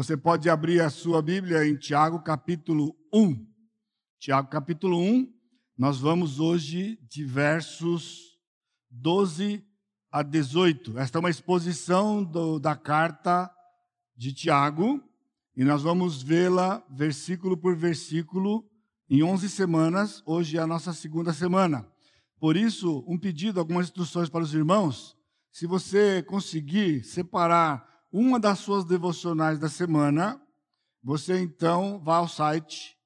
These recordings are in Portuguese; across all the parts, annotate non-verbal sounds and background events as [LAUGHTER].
Você pode abrir a sua Bíblia em Tiago capítulo 1. Tiago capítulo 1, nós vamos hoje de versos 12 a 18. Esta é uma exposição do, da carta de Tiago e nós vamos vê-la versículo por versículo em 11 semanas. Hoje é a nossa segunda semana. Por isso, um pedido, algumas instruções para os irmãos. Se você conseguir separar uma das suas devocionais da semana, você então vá ao site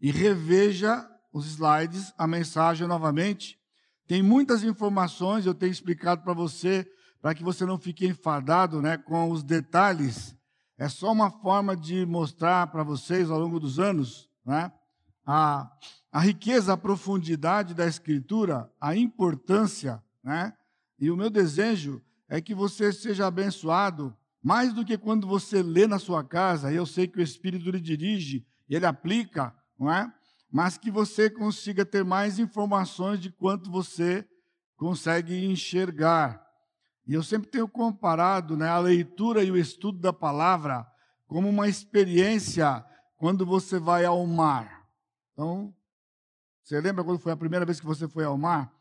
e reveja os slides, a mensagem novamente. Tem muitas informações, eu tenho explicado para você, para que você não fique enfadado né, com os detalhes. É só uma forma de mostrar para vocês ao longo dos anos né, a, a riqueza, a profundidade da Escritura, a importância. Né, e o meu desejo é que você seja abençoado mais do que quando você lê na sua casa, eu sei que o Espírito lhe dirige e ele aplica, não é? Mas que você consiga ter mais informações de quanto você consegue enxergar. E eu sempre tenho comparado né, a leitura e o estudo da palavra como uma experiência quando você vai ao mar. Então, você lembra quando foi a primeira vez que você foi ao mar?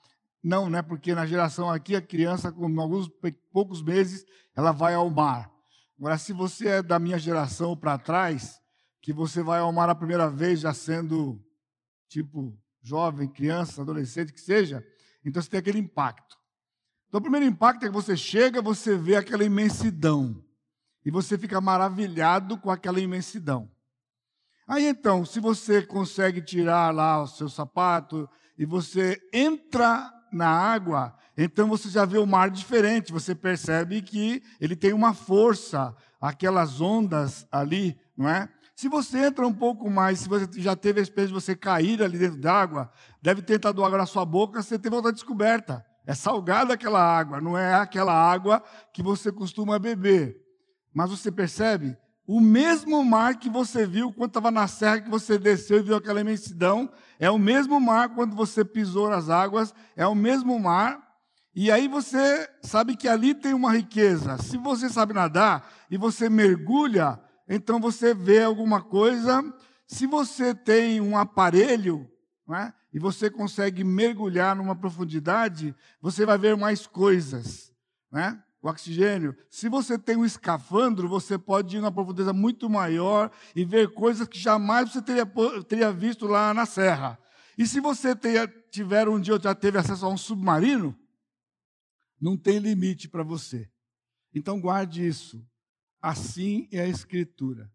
Não, né? Porque na geração aqui, a criança, com alguns poucos meses, ela vai ao mar. Agora, se você é da minha geração para trás, que você vai ao mar a primeira vez já sendo, tipo, jovem, criança, adolescente, que seja, então você tem aquele impacto. Então, o primeiro impacto é que você chega, você vê aquela imensidão. E você fica maravilhado com aquela imensidão. Aí então, se você consegue tirar lá o seu sapato e você entra na água, então você já vê o mar diferente, você percebe que ele tem uma força, aquelas ondas ali, não é? Se você entra um pouco mais, se você já teve a experiência de você cair ali dentro d'água, deve ter entrado água na sua boca, você teve outra descoberta. É salgada aquela água, não é aquela água que você costuma beber. Mas você percebe? O mesmo mar que você viu quando estava na serra, que você desceu e viu aquela imensidão, é o mesmo mar quando você pisou nas águas, é o mesmo mar, e aí você sabe que ali tem uma riqueza. Se você sabe nadar e você mergulha, então você vê alguma coisa. Se você tem um aparelho é? e você consegue mergulhar numa profundidade, você vai ver mais coisas. É? O oxigênio. Se você tem um escafandro, você pode ir numa profundeza muito maior e ver coisas que jamais você teria, teria visto lá na serra. E se você tenha, tiver um dia ou já teve acesso a um submarino, não tem limite para você. Então guarde isso. Assim é a Escritura.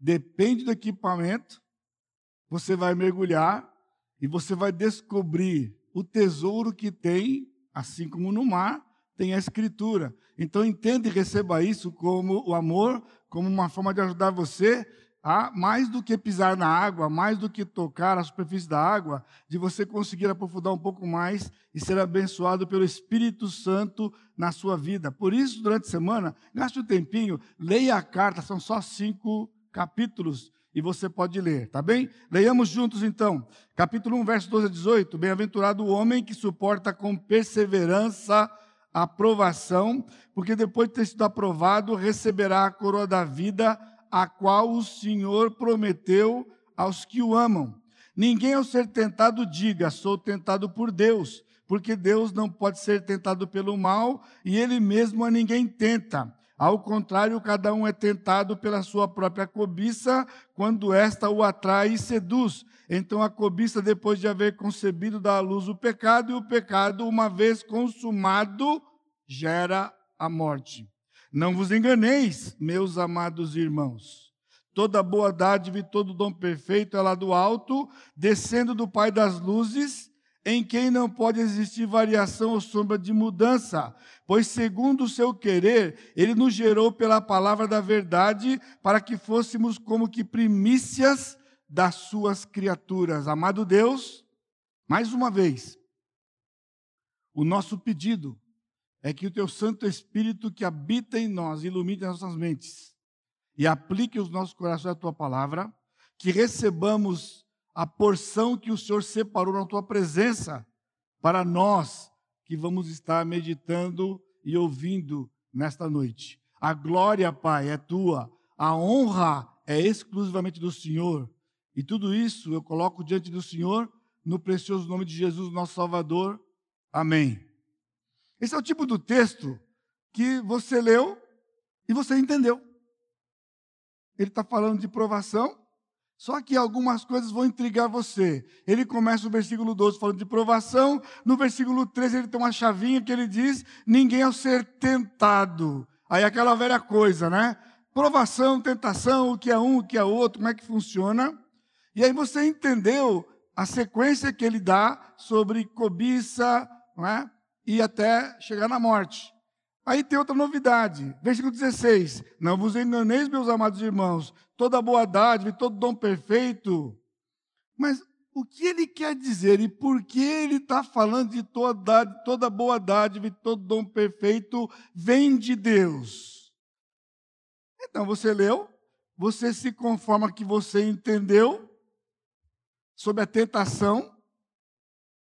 Depende do equipamento, você vai mergulhar e você vai descobrir o tesouro que tem, assim como no mar, tem a Escritura. Então entenda e receba isso como o amor, como uma forma de ajudar você há mais do que pisar na água, mais do que tocar a superfície da água, de você conseguir aprofundar um pouco mais e ser abençoado pelo Espírito Santo na sua vida. Por isso, durante a semana, gaste um tempinho, leia a carta, são só cinco capítulos e você pode ler, tá bem? Leiamos juntos então. Capítulo 1, verso 12 a 18. Bem-aventurado o homem que suporta com perseverança a aprovação, porque depois de ter sido aprovado, receberá a coroa da vida a qual o Senhor prometeu aos que o amam. Ninguém ao ser tentado diga, sou tentado por Deus, porque Deus não pode ser tentado pelo mal e ele mesmo a ninguém tenta. Ao contrário, cada um é tentado pela sua própria cobiça, quando esta o atrai e seduz. Então a cobiça, depois de haver concebido, dá à luz o pecado, e o pecado, uma vez consumado, gera a morte. Não vos enganeis, meus amados irmãos. Toda boa dádiva e todo dom perfeito é lá do alto, descendo do Pai das luzes, em quem não pode existir variação ou sombra de mudança, pois, segundo o seu querer, ele nos gerou pela palavra da verdade, para que fôssemos como que primícias das suas criaturas. Amado Deus, mais uma vez, o nosso pedido é que o teu Santo Espírito que habita em nós ilumine as nossas mentes e aplique os nossos corações à tua palavra, que recebamos a porção que o Senhor separou na tua presença para nós que vamos estar meditando e ouvindo nesta noite. A glória, Pai, é tua, a honra é exclusivamente do Senhor. E tudo isso eu coloco diante do Senhor no precioso nome de Jesus, nosso Salvador. Amém. Esse é o tipo do texto que você leu e você entendeu. Ele está falando de provação, só que algumas coisas vão intrigar você. Ele começa o versículo 12 falando de provação, no versículo 13 ele tem uma chavinha que ele diz: ninguém ao ser tentado. Aí aquela velha coisa, né? Provação, tentação, o que é um, o que é outro, como é que funciona. E aí você entendeu a sequência que ele dá sobre cobiça, não é? e até chegar na morte. Aí tem outra novidade, versículo 16: Não vos enganeis, meus amados irmãos, toda boa dádiva todo dom perfeito. Mas o que ele quer dizer e por que ele está falando de toda, toda boa dádiva e todo dom perfeito vem de Deus? Então você leu, você se conforma que você entendeu sobre a tentação,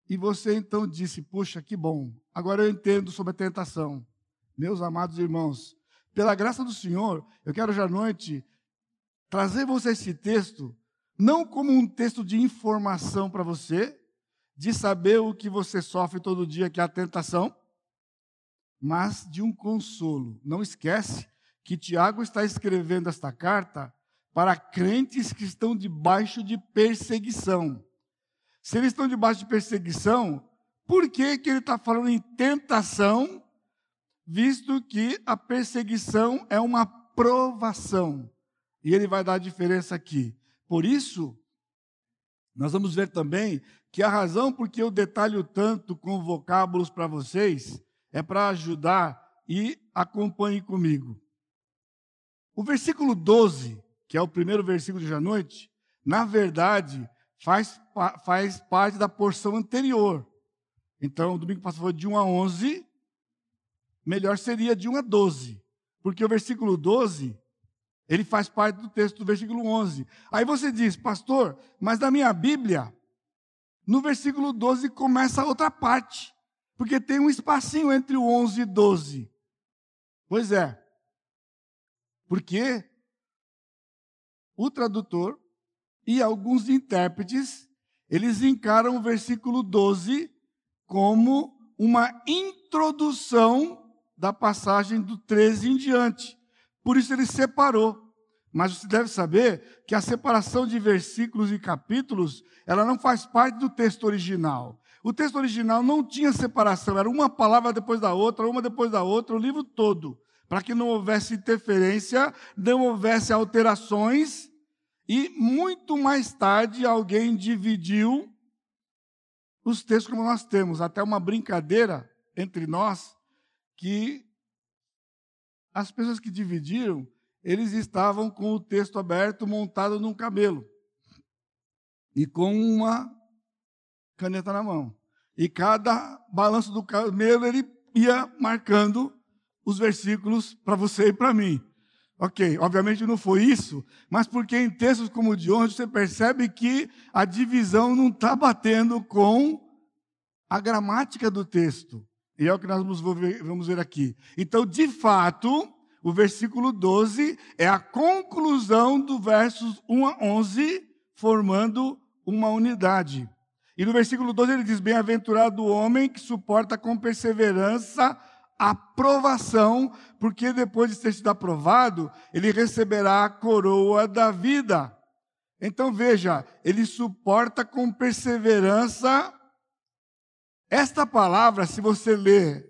e você então disse: Puxa, que bom, agora eu entendo sobre a tentação. Meus amados irmãos, pela graça do Senhor, eu quero hoje à noite trazer você esse texto, não como um texto de informação para você, de saber o que você sofre todo dia, que é a tentação, mas de um consolo. Não esquece que Tiago está escrevendo esta carta para crentes que estão debaixo de perseguição. Se eles estão debaixo de perseguição, por que, que ele está falando em tentação visto que a perseguição é uma provação. E ele vai dar a diferença aqui. Por isso, nós vamos ver também que a razão por que eu detalho tanto com vocábulos para vocês é para ajudar e acompanhe comigo. O versículo 12, que é o primeiro versículo de hoje à noite, na verdade, faz, faz parte da porção anterior. Então, domingo passado foi de 1 a 11, melhor seria de 1 a 12, porque o versículo 12, ele faz parte do texto do versículo 11. Aí você diz, pastor, mas na minha Bíblia, no versículo 12 começa outra parte, porque tem um espacinho entre o 11 e 12. Pois é, porque o tradutor e alguns intérpretes, eles encaram o versículo 12 como uma introdução da passagem do 13 em diante. Por isso ele separou. Mas você deve saber que a separação de versículos e capítulos, ela não faz parte do texto original. O texto original não tinha separação, era uma palavra depois da outra, uma depois da outra, o livro todo, para que não houvesse interferência, não houvesse alterações, e muito mais tarde alguém dividiu os textos como nós temos, até uma brincadeira entre nós, que as pessoas que dividiram, eles estavam com o texto aberto montado num camelo e com uma caneta na mão. E cada balanço do camelo ele ia marcando os versículos para você e para mim. Ok, obviamente não foi isso, mas porque em textos como o de hoje você percebe que a divisão não está batendo com a gramática do texto. E é o que nós vamos ver aqui. Então, de fato, o versículo 12 é a conclusão do versos 1 a 11, formando uma unidade. E no versículo 12 ele diz: Bem-aventurado o homem que suporta com perseverança a provação, porque depois de ter sido aprovado, ele receberá a coroa da vida. Então veja, ele suporta com perseverança esta palavra, se você ler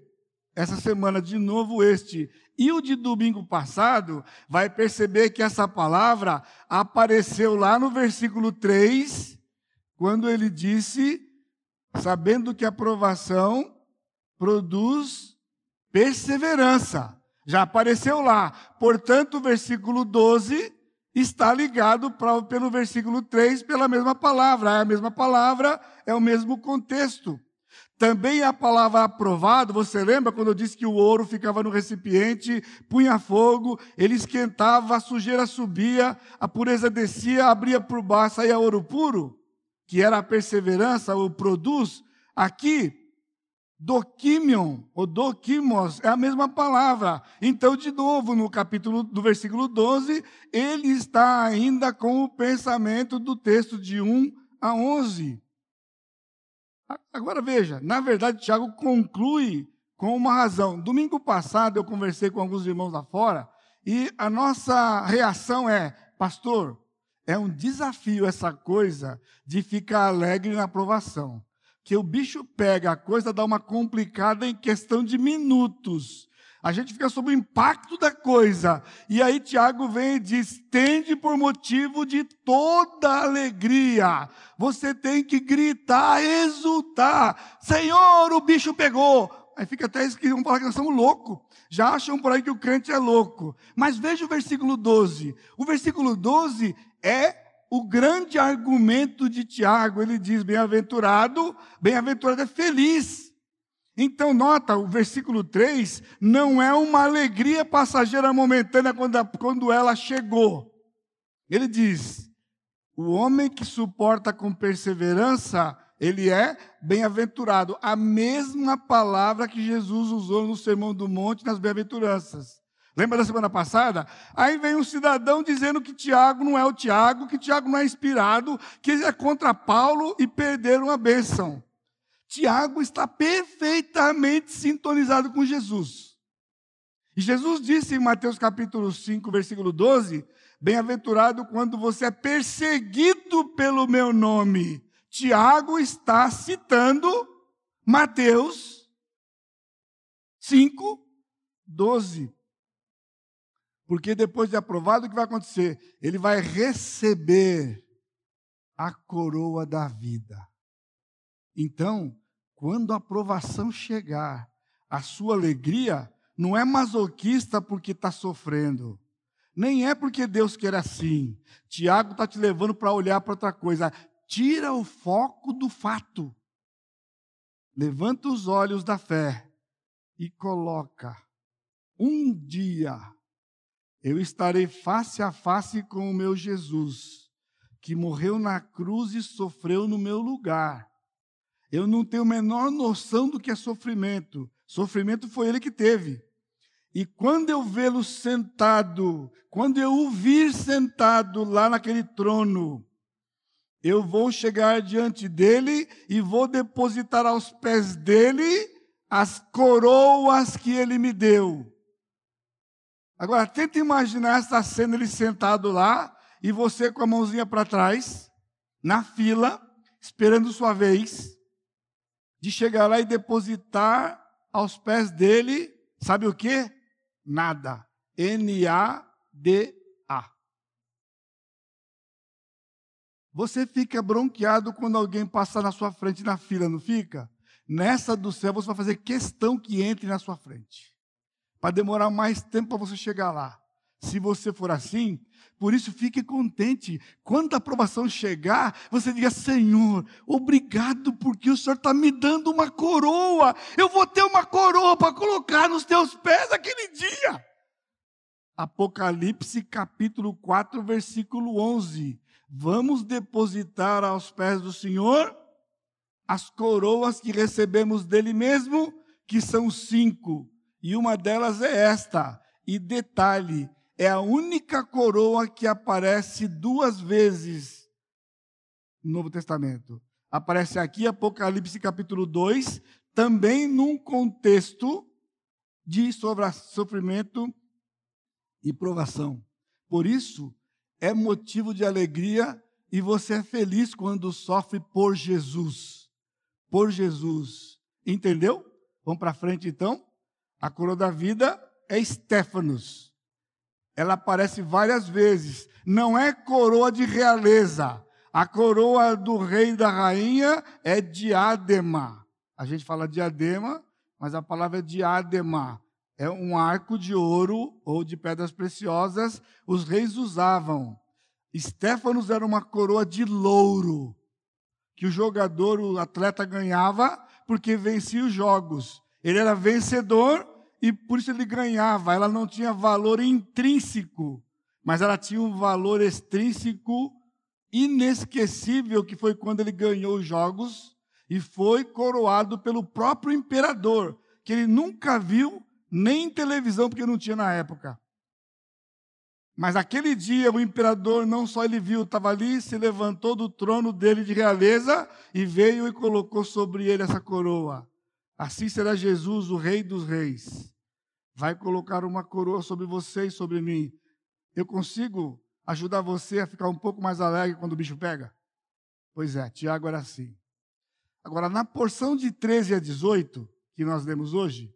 essa semana de novo este e o de domingo passado, vai perceber que essa palavra apareceu lá no versículo 3, quando ele disse: sabendo que a aprovação produz perseverança. Já apareceu lá. Portanto, o versículo 12 está ligado pelo versículo 3 pela mesma palavra. É a mesma palavra, é o mesmo contexto. Também a palavra aprovado, você lembra quando eu disse que o ouro ficava no recipiente, punha fogo, ele esquentava, a sujeira subia, a pureza descia, abria por baixo, saía ouro puro, que era a perseverança, o produz. Aqui, Doquimion, ou doquimos, é a mesma palavra. Então, de novo, no capítulo do versículo 12, ele está ainda com o pensamento do texto de 1 a 11. Agora veja, na verdade, Tiago conclui com uma razão. Domingo passado eu conversei com alguns irmãos lá fora e a nossa reação é: pastor, é um desafio essa coisa de ficar alegre na aprovação que o bicho pega a coisa, dá uma complicada em questão de minutos. A gente fica sob o impacto da coisa. E aí Tiago vem e diz: tende por motivo de toda alegria. Você tem que gritar, exultar. Senhor, o bicho pegou. Aí fica até isso que vão falar que nós somos loucos. Já acham por aí que o crente é louco. Mas veja o versículo 12. O versículo 12 é o grande argumento de Tiago, ele diz: bem-aventurado, bem-aventurado é feliz. Então, nota, o versículo 3 não é uma alegria passageira momentânea quando, quando ela chegou. Ele diz: o homem que suporta com perseverança, ele é bem-aventurado. A mesma palavra que Jesus usou no Sermão do Monte, nas bem-aventuranças. Lembra da semana passada? Aí vem um cidadão dizendo que Tiago não é o Tiago, que Tiago não é inspirado, que ele é contra Paulo e perderam a bênção. Tiago está perfeitamente sintonizado com Jesus. E Jesus disse em Mateus capítulo 5, versículo 12: Bem-aventurado quando você é perseguido pelo meu nome. Tiago está citando Mateus 5, 12. Porque depois de aprovado, o que vai acontecer? Ele vai receber a coroa da vida. Então, quando a aprovação chegar, a sua alegria não é masoquista porque está sofrendo. Nem é porque Deus quer assim. Tiago está te levando para olhar para outra coisa. Tira o foco do fato. Levanta os olhos da fé e coloca. Um dia eu estarei face a face com o meu Jesus, que morreu na cruz e sofreu no meu lugar. Eu não tenho a menor noção do que é sofrimento. Sofrimento foi ele que teve. E quando eu vê-lo sentado, quando eu o vir sentado lá naquele trono, eu vou chegar diante dele e vou depositar aos pés dele as coroas que ele me deu. Agora, tenta imaginar essa cena, ele sentado lá, e você com a mãozinha para trás, na fila, esperando sua vez, de chegar lá e depositar aos pés dele, sabe o que? Nada. N-A-D-A. Você fica bronqueado quando alguém passa na sua frente na fila, não fica? Nessa do céu, você vai fazer questão que entre na sua frente para demorar mais tempo para você chegar lá. Se você for assim, por isso fique contente. Quando a aprovação chegar, você diga: Senhor, obrigado porque o Senhor está me dando uma coroa. Eu vou ter uma coroa para colocar nos teus pés aquele dia. Apocalipse capítulo 4, versículo 11. Vamos depositar aos pés do Senhor as coroas que recebemos dele mesmo, que são cinco e uma delas é esta. E detalhe, é a única coroa que aparece duas vezes no Novo Testamento. Aparece aqui, Apocalipse capítulo 2, também num contexto de sofrimento e provação. Por isso, é motivo de alegria e você é feliz quando sofre por Jesus. Por Jesus. Entendeu? Vamos para frente então? A coroa da vida é Stefanos. Ela aparece várias vezes. Não é coroa de realeza. A coroa do rei e da rainha é diadema. A gente fala diadema, mas a palavra é diadema. É um arco de ouro ou de pedras preciosas. Os reis usavam. Stefanos era uma coroa de louro que o jogador, o atleta ganhava porque vencia os jogos. Ele era vencedor e por isso ele ganhava. Ela não tinha valor intrínseco, mas ela tinha um valor extrínseco inesquecível, que foi quando ele ganhou os jogos e foi coroado pelo próprio imperador, que ele nunca viu nem em televisão, porque não tinha na época. Mas aquele dia o imperador não só ele viu, estava ali, se levantou do trono dele de realeza e veio e colocou sobre ele essa coroa. Assim será Jesus, o Rei dos Reis. Vai colocar uma coroa sobre você e sobre mim. Eu consigo ajudar você a ficar um pouco mais alegre quando o bicho pega? Pois é, Tiago era assim. Agora, na porção de 13 a 18, que nós lemos hoje,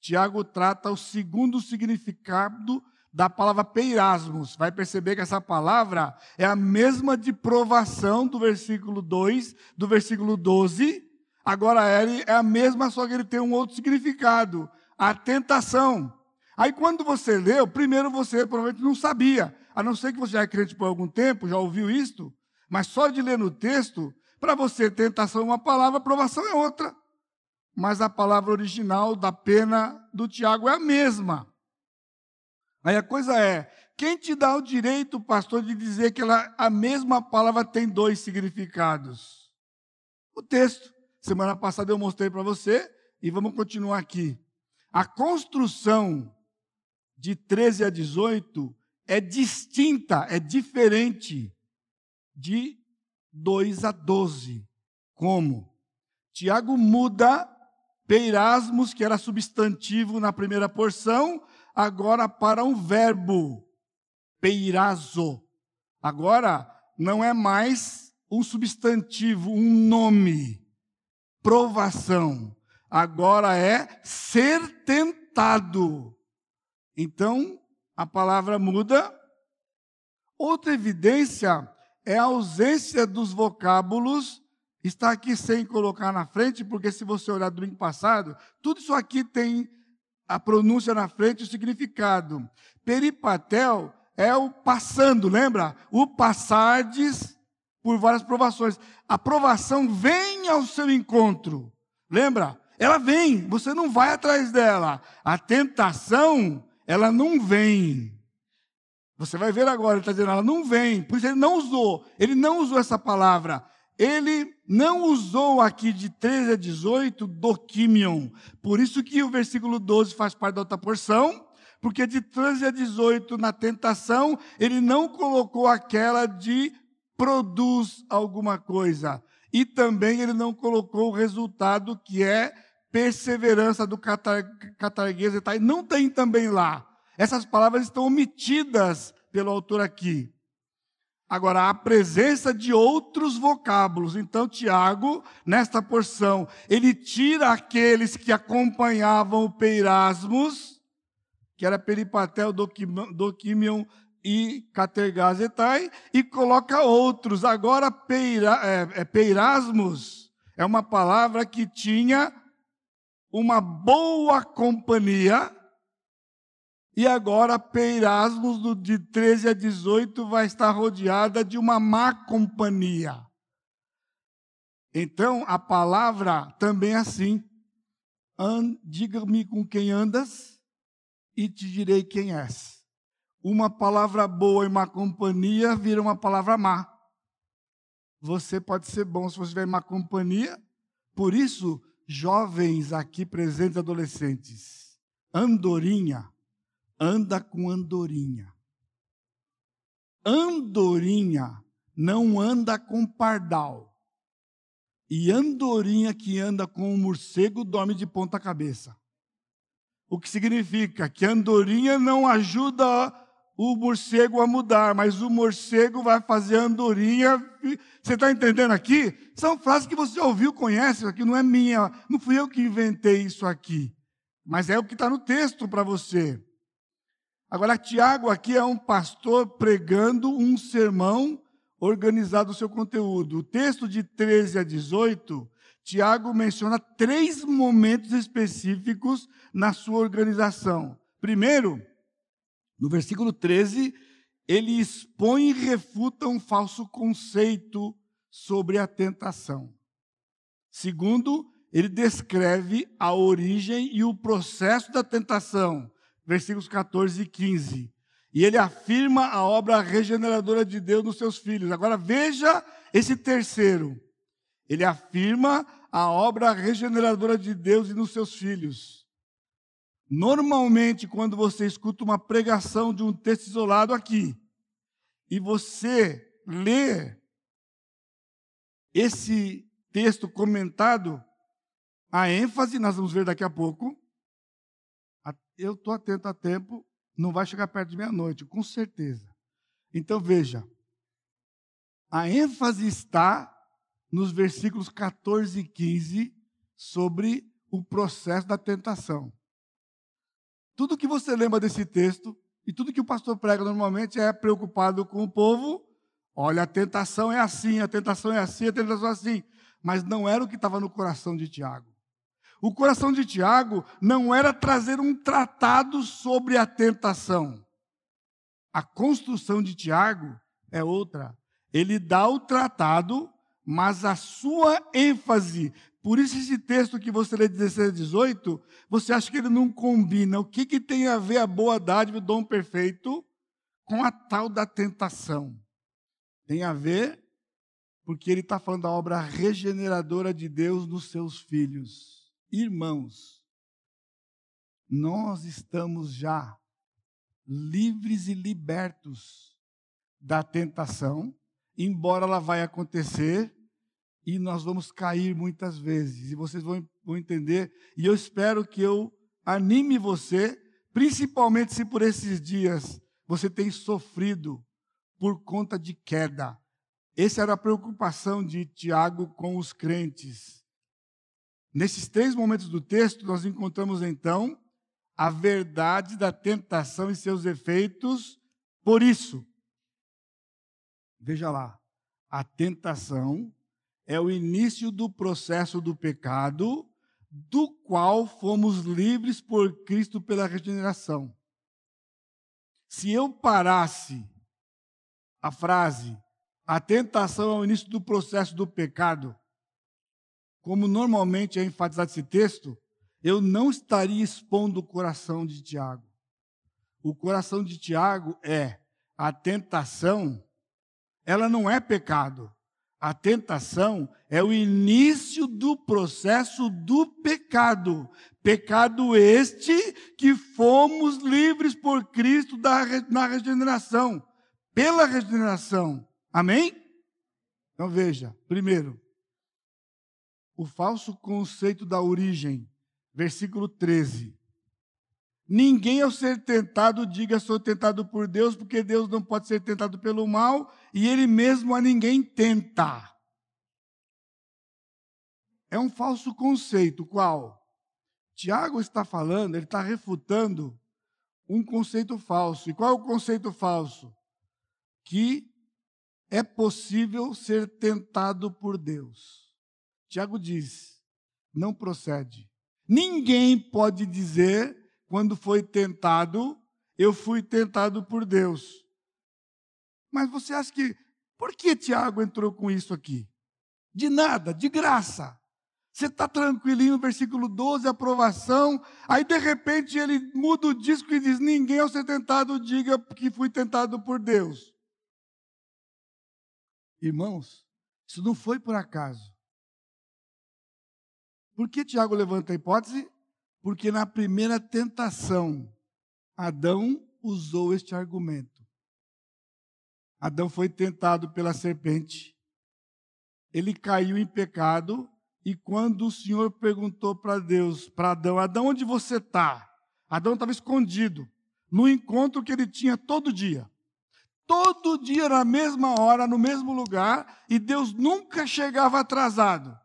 Tiago trata o segundo significado da palavra peirasmos. Vai perceber que essa palavra é a mesma de provação do versículo 2, do versículo 12. Agora ele é a mesma, só que ele tem um outro significado, a tentação. Aí quando você leu, primeiro você provavelmente não sabia, a não ser que você já é crente por algum tempo, já ouviu isto, mas só de ler no texto, para você tentação é uma palavra, provação é outra. Mas a palavra original da pena do Tiago é a mesma. Aí a coisa é, quem te dá o direito, pastor, de dizer que ela, a mesma palavra tem dois significados? O texto. Semana passada eu mostrei para você e vamos continuar aqui. A construção de 13 a 18 é distinta, é diferente de 2 a 12. Como? Tiago muda peirasmos, que era substantivo na primeira porção, agora para um verbo, peirazo. Agora não é mais um substantivo, um nome, provação. Agora é ser tentado. Então, a palavra muda. Outra evidência é a ausência dos vocábulos. Está aqui sem colocar na frente, porque se você olhar do domingo passado, tudo isso aqui tem a pronúncia na frente o significado. Peripatel é o passando, lembra? O passardes por várias provações. A provação vem ao seu encontro. Lembra? Ela vem, você não vai atrás dela. A tentação, ela não vem. Você vai ver agora, ele está dizendo, ela não vem. Por isso ele não usou, ele não usou essa palavra ele não usou aqui de 13 a 18 doquimion. Por isso que o versículo 12 faz parte da outra porção, porque de 13 a 18 na tentação, ele não colocou aquela de produz alguma coisa. E também ele não colocou o resultado que é perseverança do catarguês e tal. Não tem também lá. Essas palavras estão omitidas pelo autor aqui. Agora, a presença de outros vocábulos. Então, Tiago, nesta porção, ele tira aqueles que acompanhavam o Peirasmus, que era Peripatel, Doquimion e Catergazetai, e coloca outros. Agora, peira, é, é, Peirasmus é uma palavra que tinha uma boa companhia, e agora Peirasmos, de 13 a 18, vai estar rodeada de uma má companhia. Então, a palavra também é assim. Diga-me com quem andas e te direi quem és. Uma palavra boa e má companhia vira uma palavra má. Você pode ser bom se você tiver má companhia. Por isso, jovens aqui presentes, adolescentes, andorinha anda com andorinha. Andorinha não anda com pardal. E andorinha que anda com o morcego dorme de ponta cabeça. O que significa que andorinha não ajuda o morcego a mudar, mas o morcego vai fazer andorinha. Você está entendendo aqui? São frases que você ouviu, conhece, aqui não é minha, não fui eu que inventei isso aqui. Mas é o que está no texto para você. Agora, Tiago aqui é um pastor pregando um sermão organizado o seu conteúdo. O texto de 13 a 18, Tiago menciona três momentos específicos na sua organização. Primeiro, no versículo 13, ele expõe e refuta um falso conceito sobre a tentação. Segundo, ele descreve a origem e o processo da tentação versículos 14 e 15. E ele afirma a obra regeneradora de Deus nos seus filhos. Agora veja esse terceiro. Ele afirma a obra regeneradora de Deus e nos seus filhos. Normalmente, quando você escuta uma pregação de um texto isolado aqui, e você lê esse texto comentado, a ênfase, nós vamos ver daqui a pouco. Eu estou atento a tempo, não vai chegar perto de meia-noite, com certeza. Então veja, a ênfase está nos versículos 14 e 15 sobre o processo da tentação. Tudo que você lembra desse texto e tudo que o pastor prega normalmente é preocupado com o povo. Olha, a tentação é assim, a tentação é assim, a tentação é assim. Mas não era o que estava no coração de Tiago. O coração de Tiago não era trazer um tratado sobre a tentação. A construção de Tiago é outra. Ele dá o tratado mas a sua ênfase, por isso esse texto que você lê 16 a 18, você acha que ele não combina. O que, que tem a ver a boa dádiva, o dom perfeito, com a tal da tentação? Tem a ver porque ele está falando da obra regeneradora de Deus nos seus filhos. Irmãos, nós estamos já livres e libertos da tentação, embora ela vai acontecer e nós vamos cair muitas vezes, e vocês vão, vão entender, e eu espero que eu anime você, principalmente se por esses dias você tem sofrido por conta de queda. Essa era a preocupação de Tiago com os crentes. Nesses três momentos do texto, nós encontramos então a verdade da tentação e seus efeitos. Por isso, veja lá, a tentação é o início do processo do pecado, do qual fomos livres por Cristo pela regeneração. Se eu parasse a frase, a tentação é o início do processo do pecado, como normalmente é enfatizado esse texto, eu não estaria expondo o coração de Tiago. O coração de Tiago é a tentação, ela não é pecado. A tentação é o início do processo do pecado. Pecado este que fomos livres por Cristo da, na regeneração, pela regeneração. Amém? Então veja, primeiro, o falso conceito da origem, versículo 13. Ninguém ao ser tentado diga sou tentado por Deus, porque Deus não pode ser tentado pelo mal e ele mesmo a ninguém tenta. É um falso conceito, qual? Tiago está falando, ele está refutando um conceito falso. E qual é o conceito falso? Que é possível ser tentado por Deus. Tiago diz: não procede. Ninguém pode dizer quando foi tentado, eu fui tentado por Deus. Mas você acha que, por que Tiago entrou com isso aqui? De nada, de graça. Você está tranquilinho, versículo 12, aprovação. Aí, de repente, ele muda o disco e diz: Ninguém ao ser tentado diga que fui tentado por Deus. Irmãos, isso não foi por acaso. Por que Tiago levanta a hipótese? Porque na primeira tentação, Adão usou este argumento. Adão foi tentado pela serpente, ele caiu em pecado, e quando o Senhor perguntou para Deus, para Adão, Adão, onde você está? Adão estava escondido, no encontro que ele tinha todo dia. Todo dia, na mesma hora, no mesmo lugar, e Deus nunca chegava atrasado.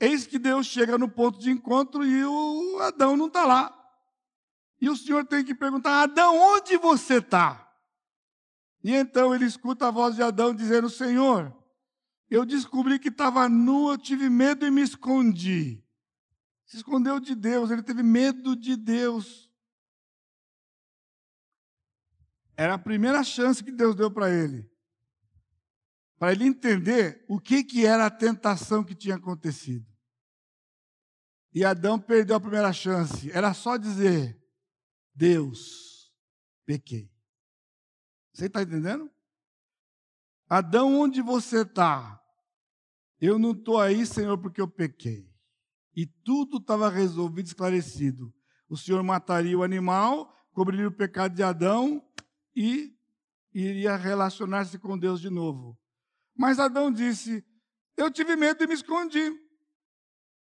Eis que Deus chega no ponto de encontro e o Adão não está lá. E o Senhor tem que perguntar: Adão, onde você está? E então ele escuta a voz de Adão dizendo: Senhor, eu descobri que estava nu, eu tive medo e me escondi. Se escondeu de Deus, ele teve medo de Deus. Era a primeira chance que Deus deu para ele para ele entender o que, que era a tentação que tinha acontecido. E Adão perdeu a primeira chance. Era só dizer: Deus, pequei. Você está entendendo? Adão, onde você está? Eu não estou aí, Senhor, porque eu pequei. E tudo estava resolvido, esclarecido. O Senhor mataria o animal, cobriria o pecado de Adão e iria relacionar-se com Deus de novo. Mas Adão disse: Eu tive medo e me escondi.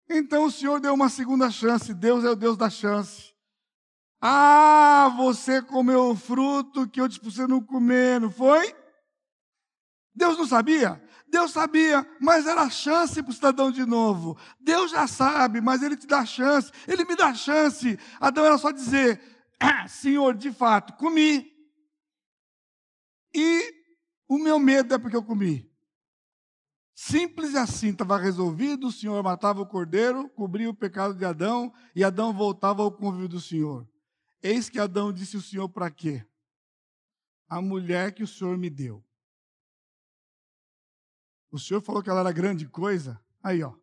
Então o Senhor deu uma segunda chance. Deus é o Deus da chance. Ah, você comeu o fruto que eu disse para você não comer, não foi? Deus não sabia? Deus sabia, mas era chance para o cidadão de novo. Deus já sabe, mas ele te dá chance, ele me dá chance. Adão era só dizer: ah, Senhor, de fato, comi. E o meu medo é porque eu comi. Simples assim, estava resolvido, o Senhor matava o cordeiro, cobria o pecado de Adão, e Adão voltava ao convívio do Senhor. Eis que Adão disse o Senhor para quê? A mulher que o Senhor me deu. O senhor falou que ela era grande coisa. Aí, ó.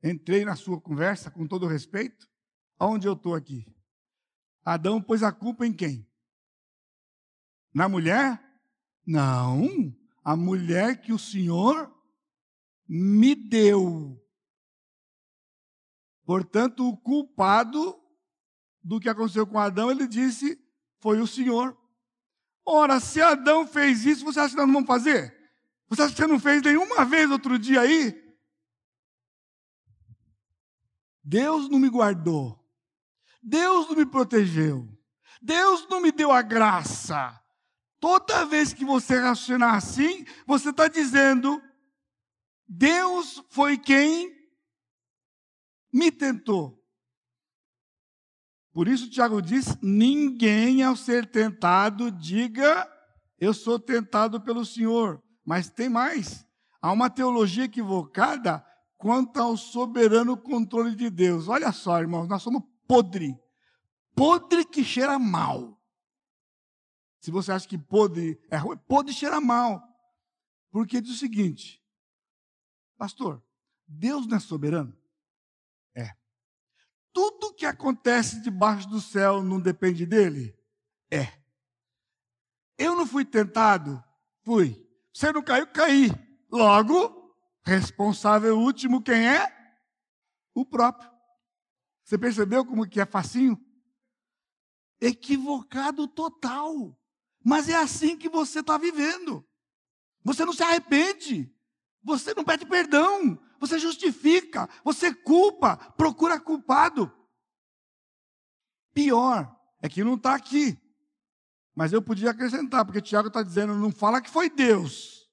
Entrei na sua conversa com todo respeito. Aonde eu estou aqui? Adão pôs a culpa em quem? Na mulher? Não. A mulher que o senhor me deu. Portanto, o culpado do que aconteceu com Adão, ele disse, foi o Senhor. Ora, se Adão fez isso, você acha que nós não vamos fazer? Você acha que você não fez nenhuma vez outro dia aí? Deus não me guardou. Deus não me protegeu. Deus não me deu a graça. Toda vez que você raciocinar assim, você está dizendo: Deus foi quem me tentou. Por isso, Tiago diz: ninguém ao ser tentado diga, eu sou tentado pelo Senhor. Mas tem mais. Há uma teologia equivocada quanto ao soberano controle de Deus. Olha só, irmãos, nós somos podre. Podre que cheira mal. Se você acha que podre é ruim, podre cheira mal. Porque diz o seguinte, pastor, Deus não é soberano? Tudo que acontece debaixo do céu não depende dele? É. Eu não fui tentado? Fui. Você não caiu, caí. Logo, responsável último quem é? O próprio. Você percebeu como que é facinho? Equivocado total. Mas é assim que você está vivendo. Você não se arrepende. Você não pede perdão. Você justifica. Você culpa. Procura culpado. Pior é que não está aqui. Mas eu podia acrescentar, porque Tiago está dizendo, não fala que foi Deus.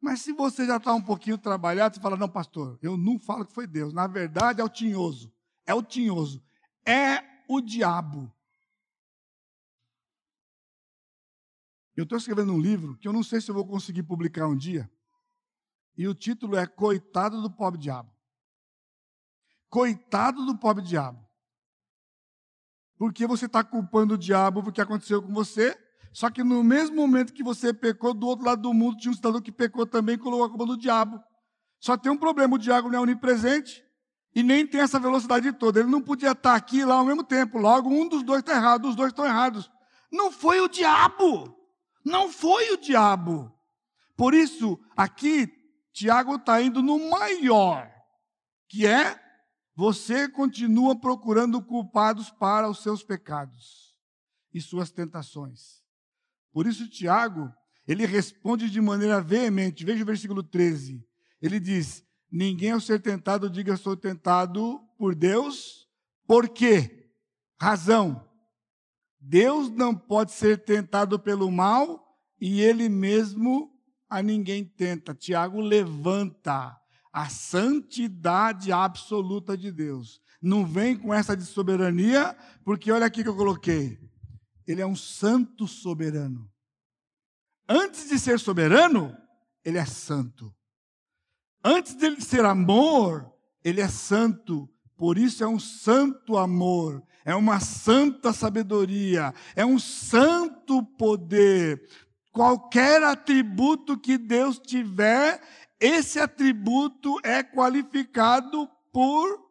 Mas se você já está um pouquinho trabalhado, você fala, não, pastor, eu não falo que foi Deus. Na verdade, é o tinhoso. É o tinhoso. É o diabo. Eu estou escrevendo um livro que eu não sei se eu vou conseguir publicar um dia. E o título é Coitado do Pobre Diabo. Coitado do Pobre Diabo. Porque você está culpando o diabo porque aconteceu com você. Só que no mesmo momento que você pecou, do outro lado do mundo tinha um cidadão que pecou também e colocou a culpa no diabo. Só tem um problema: o diabo não é onipresente e nem tem essa velocidade toda. Ele não podia estar aqui e lá ao mesmo tempo. Logo, um dos dois está errado, os dois estão errados. Não foi o diabo. Não foi o diabo. Por isso, aqui, Tiago está indo no maior, que é você continua procurando culpados para os seus pecados e suas tentações. Por isso, Tiago, ele responde de maneira veemente. Veja o versículo 13. Ele diz: Ninguém ao ser tentado diga sou tentado por Deus. Por quê? Razão. Deus não pode ser tentado pelo mal e ele mesmo a ninguém tenta. Tiago levanta a santidade absoluta de Deus. Não vem com essa de soberania, porque olha aqui que eu coloquei. Ele é um santo soberano. Antes de ser soberano, ele é santo. Antes de ser amor, ele é santo. Por isso é um santo amor, é uma santa sabedoria, é um santo poder. Qualquer atributo que Deus tiver, esse atributo é qualificado por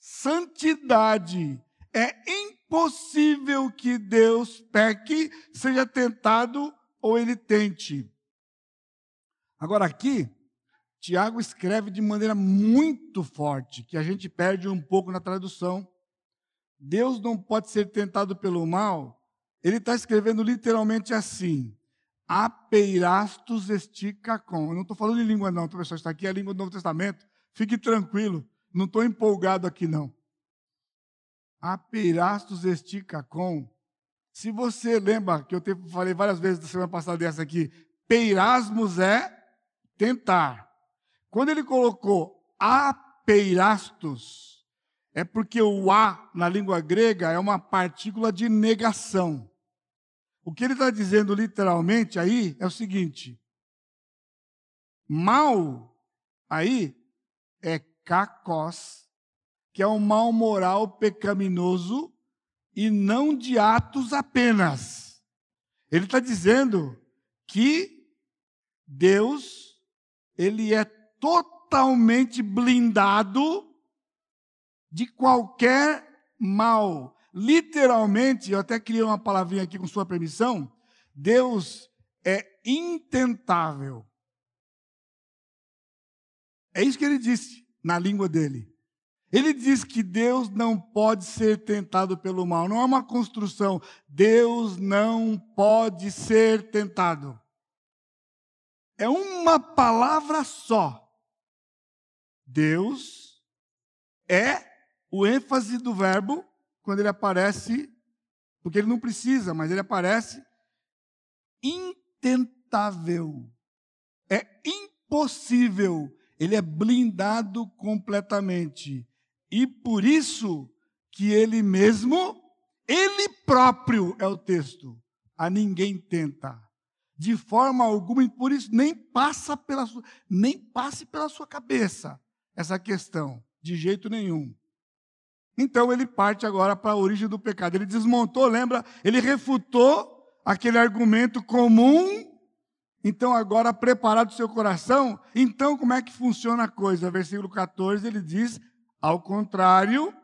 santidade. É impossível que Deus peque, seja tentado ou ele tente. Agora aqui, Tiago escreve de maneira muito forte, que a gente perde um pouco na tradução. Deus não pode ser tentado pelo mal. Ele está escrevendo literalmente assim: apeirastos esticacom. Eu não estou falando em língua, não, pessoal. Está aqui é a língua do Novo Testamento. Fique tranquilo, não estou empolgado aqui, não. Apeirastos esticacom. Se você lembra que eu falei várias vezes da semana passada dessa aqui, peirasmos é tentar. Quando ele colocou apeirastos, é porque o a na língua grega é uma partícula de negação. O que ele está dizendo literalmente aí é o seguinte: mal aí é cacos, que é um mal moral pecaminoso e não de atos apenas. Ele está dizendo que Deus, ele é totalmente blindado de qualquer mal. Literalmente, eu até criei uma palavrinha aqui com sua permissão. Deus é intentável. É isso que ele disse na língua dele. Ele diz que Deus não pode ser tentado pelo mal. Não é uma construção. Deus não pode ser tentado. É uma palavra só. Deus é o ênfase do verbo quando ele aparece, porque ele não precisa, mas ele aparece intentável. É impossível. Ele é blindado completamente. E por isso que ele mesmo, ele próprio é o texto, a ninguém tenta. De forma alguma, e por isso nem passa pela sua, nem passe pela sua cabeça essa questão, de jeito nenhum. Então ele parte agora para a origem do pecado. Ele desmontou, lembra? Ele refutou aquele argumento comum. Então, agora preparado o seu coração, então como é que funciona a coisa? Versículo 14, ele diz: ao contrário,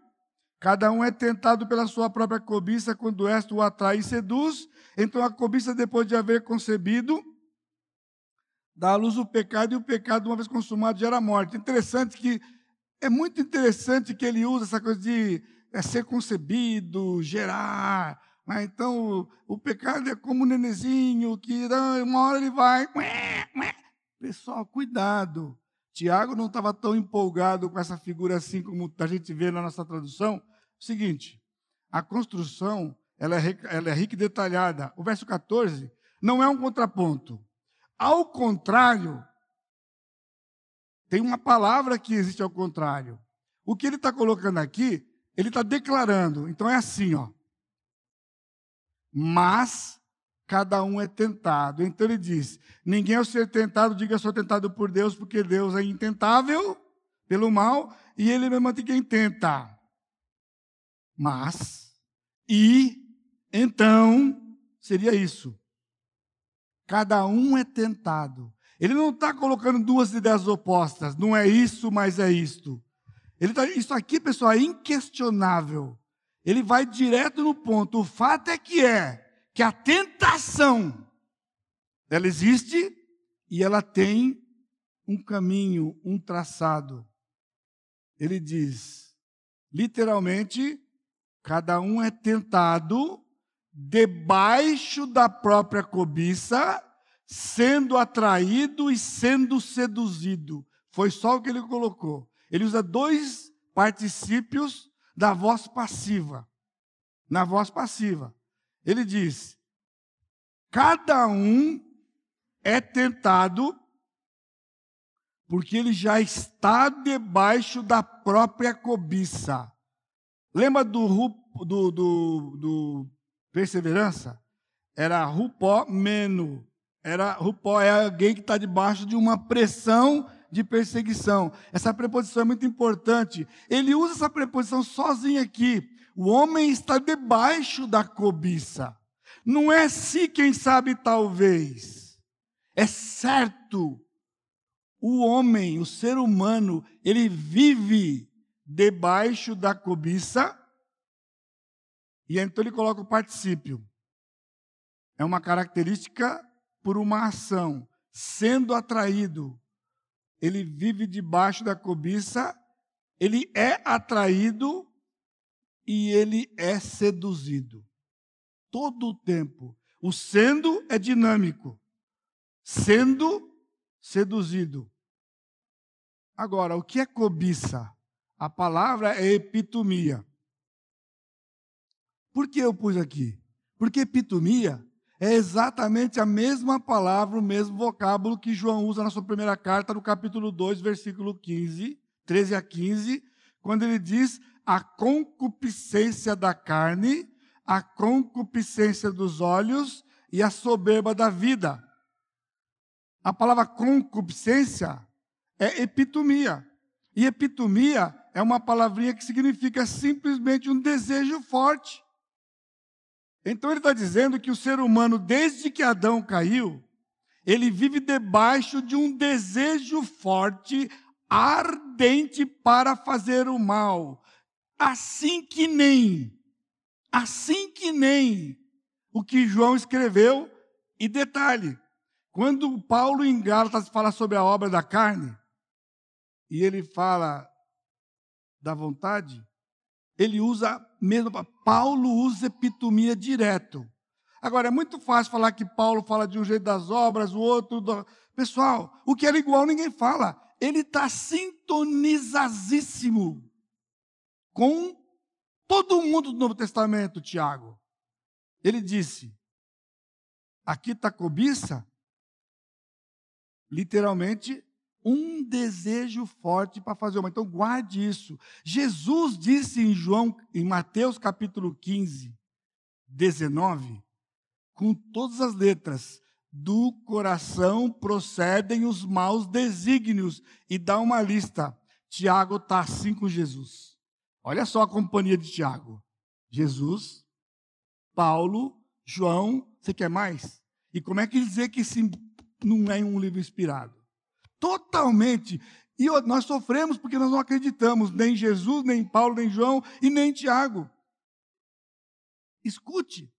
cada um é tentado pela sua própria cobiça quando esta o atrai e seduz. Então, a cobiça, depois de haver concebido, dá à luz o pecado, e o pecado, uma vez consumado, gera morte. Interessante que é muito interessante que ele usa essa coisa de é, ser concebido, gerar. Né? Então, o, o, pecado é como um nenezinho que uma hora ele vai. Pessoal, cuidado. Tiago não estava tão empolgado com essa figura assim como a gente vê na nossa tradução. Seguinte, a construção ela é, ela é rica e detalhada. O verso 14 não é um contraponto. Ao contrário, tem uma palavra que existe ao contrário. O que ele está colocando aqui, ele está declarando. Então é assim, ó. Mas cada um é tentado. Então ele diz: ninguém ao ser tentado, diga sou tentado por Deus, porque Deus é intentável pelo mal, e ele mesmo tem quem tenta. Mas, e, então, seria isso. Cada um é tentado. Ele não está colocando duas ideias opostas. Não é isso, mas é isto. Ele tá, isso aqui, pessoal, é inquestionável. Ele vai direto no ponto. O fato é que é que a tentação ela existe e ela tem um caminho, um traçado. Ele diz, literalmente, cada um é tentado debaixo da própria cobiça, sendo atraído e sendo seduzido. Foi só o que ele colocou. Ele usa dois particípios da voz passiva. Na voz passiva. Ele diz: cada um é tentado porque ele já está debaixo da própria cobiça. Lembra do, do, do, do perseverança, era rupó meno. Era rupó é alguém que está debaixo de uma pressão de perseguição. Essa preposição é muito importante. Ele usa essa preposição sozinho aqui. O homem está debaixo da cobiça. Não é se, quem sabe, talvez. É certo. O homem, o ser humano, ele vive debaixo da cobiça e então ele coloca o particípio. É uma característica por uma ação, sendo atraído. ele vive debaixo da cobiça, ele é atraído e ele é seduzido. Todo o tempo. O sendo é dinâmico, sendo seduzido. Agora, o que é cobiça? A palavra é epitomia. Por que eu pus aqui? Porque epitomia é exatamente a mesma palavra, o mesmo vocábulo que João usa na sua primeira carta, no capítulo 2, versículo 15, 13 a 15, quando ele diz a concupiscência da carne, a concupiscência dos olhos e a soberba da vida. A palavra concupiscência é epitomia. E epitomia é uma palavrinha que significa simplesmente um desejo forte. Então ele está dizendo que o ser humano, desde que Adão caiu, ele vive debaixo de um desejo forte, ardente para fazer o mal. Assim que nem, assim que nem o que João escreveu, e detalhe, quando Paulo em Gálatas fala sobre a obra da carne, e ele fala da vontade, ele usa mesmo, Paulo usa epitomia direto. Agora, é muito fácil falar que Paulo fala de um jeito das obras, o outro. Do... Pessoal, o que era igual ninguém fala. Ele está sintonizadíssimo com todo mundo do Novo Testamento, Tiago. Ele disse: aqui está cobiça, literalmente um desejo forte para fazer uma. Então guarde isso. Jesus disse em João, em Mateus capítulo 15, 19, com todas as letras, do coração procedem os maus desígnios e dá uma lista. Tiago está assim com Jesus. Olha só a companhia de Tiago. Jesus, Paulo, João, você quer mais? E como é que dizer que isso não é um livro inspirado? Totalmente. E nós sofremos porque nós não acreditamos nem em Jesus, nem em Paulo, nem em João e nem em Tiago. Escute.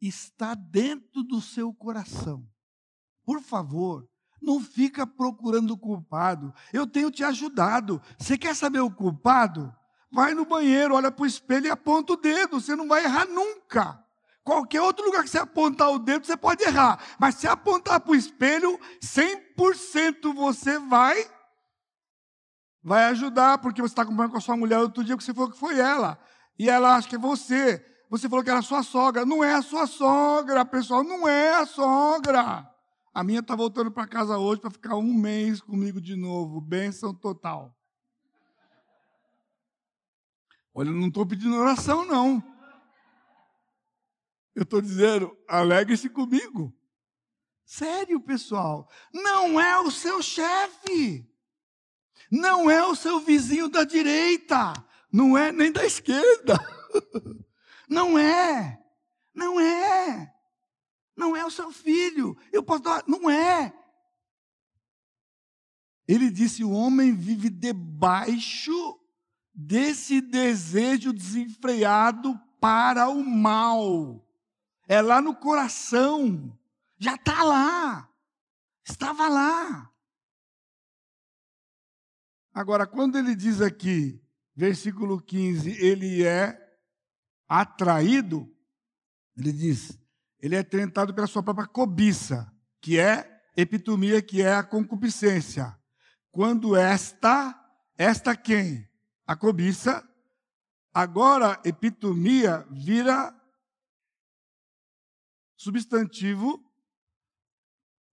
Está dentro do seu coração. Por favor, não fica procurando o culpado. Eu tenho te ajudado. Você quer saber o culpado? Vai no banheiro, olha para o espelho e aponta o dedo. Você não vai errar nunca. Qualquer outro lugar que você apontar o dedo, você pode errar. Mas se apontar para o espelho, 100% você vai vai ajudar, porque você está acompanhando com a sua mulher outro dia, que você falou que foi ela. E ela acha que é você. Você falou que era a sua sogra. Não é a sua sogra, pessoal. Não é a sogra. A minha está voltando para casa hoje para ficar um mês comigo de novo. Bênção total. Olha, não estou pedindo oração, não. Eu estou dizendo, alegre-se comigo. Sério, pessoal. Não é o seu chefe. Não é o seu vizinho da direita. Não é nem da esquerda. [LAUGHS] Não é. Não é. Não é o seu filho. Eu posso dar. Não é. Ele disse: o homem vive debaixo desse desejo desenfreado para o mal é lá no coração, já está lá, estava lá. Agora, quando ele diz aqui, versículo 15, ele é atraído, ele diz, ele é tentado pela sua própria cobiça, que é epitomia, que é a concupiscência. Quando esta, esta quem? A cobiça. Agora, epitomia vira substantivo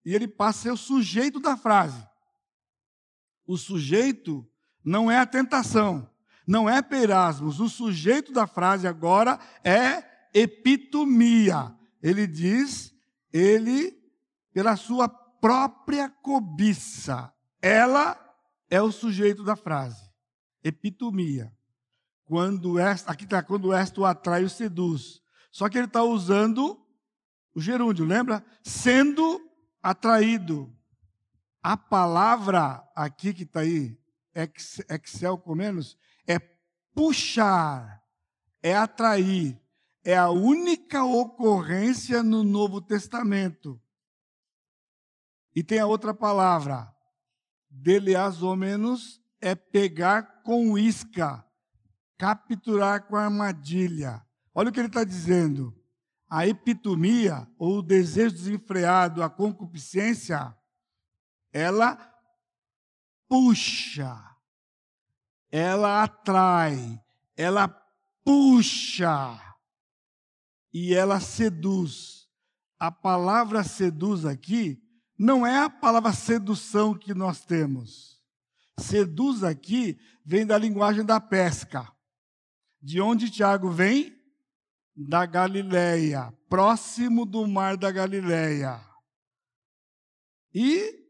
e ele passa a ser o sujeito da frase. O sujeito não é a tentação, não é perasmos. O sujeito da frase agora é epitomia. Ele diz, ele, pela sua própria cobiça, ela é o sujeito da frase. Epitomia. Quando esta, aqui está, quando esta o atrai o seduz. Só que ele está usando o gerúndio, lembra? Sendo atraído. A palavra aqui que está aí, Excel com menos, é puxar, é atrair. É a única ocorrência no Novo Testamento. E tem a outra palavra, Deleazômenos é pegar com isca, capturar com armadilha. Olha o que ele está dizendo. A epitomia, ou o desejo desenfreado, a concupiscência, ela puxa, ela atrai, ela puxa e ela seduz. A palavra seduz aqui não é a palavra sedução que nós temos. Seduz aqui vem da linguagem da pesca. De onde Tiago vem? Da Galileia, próximo do mar da Galileia. E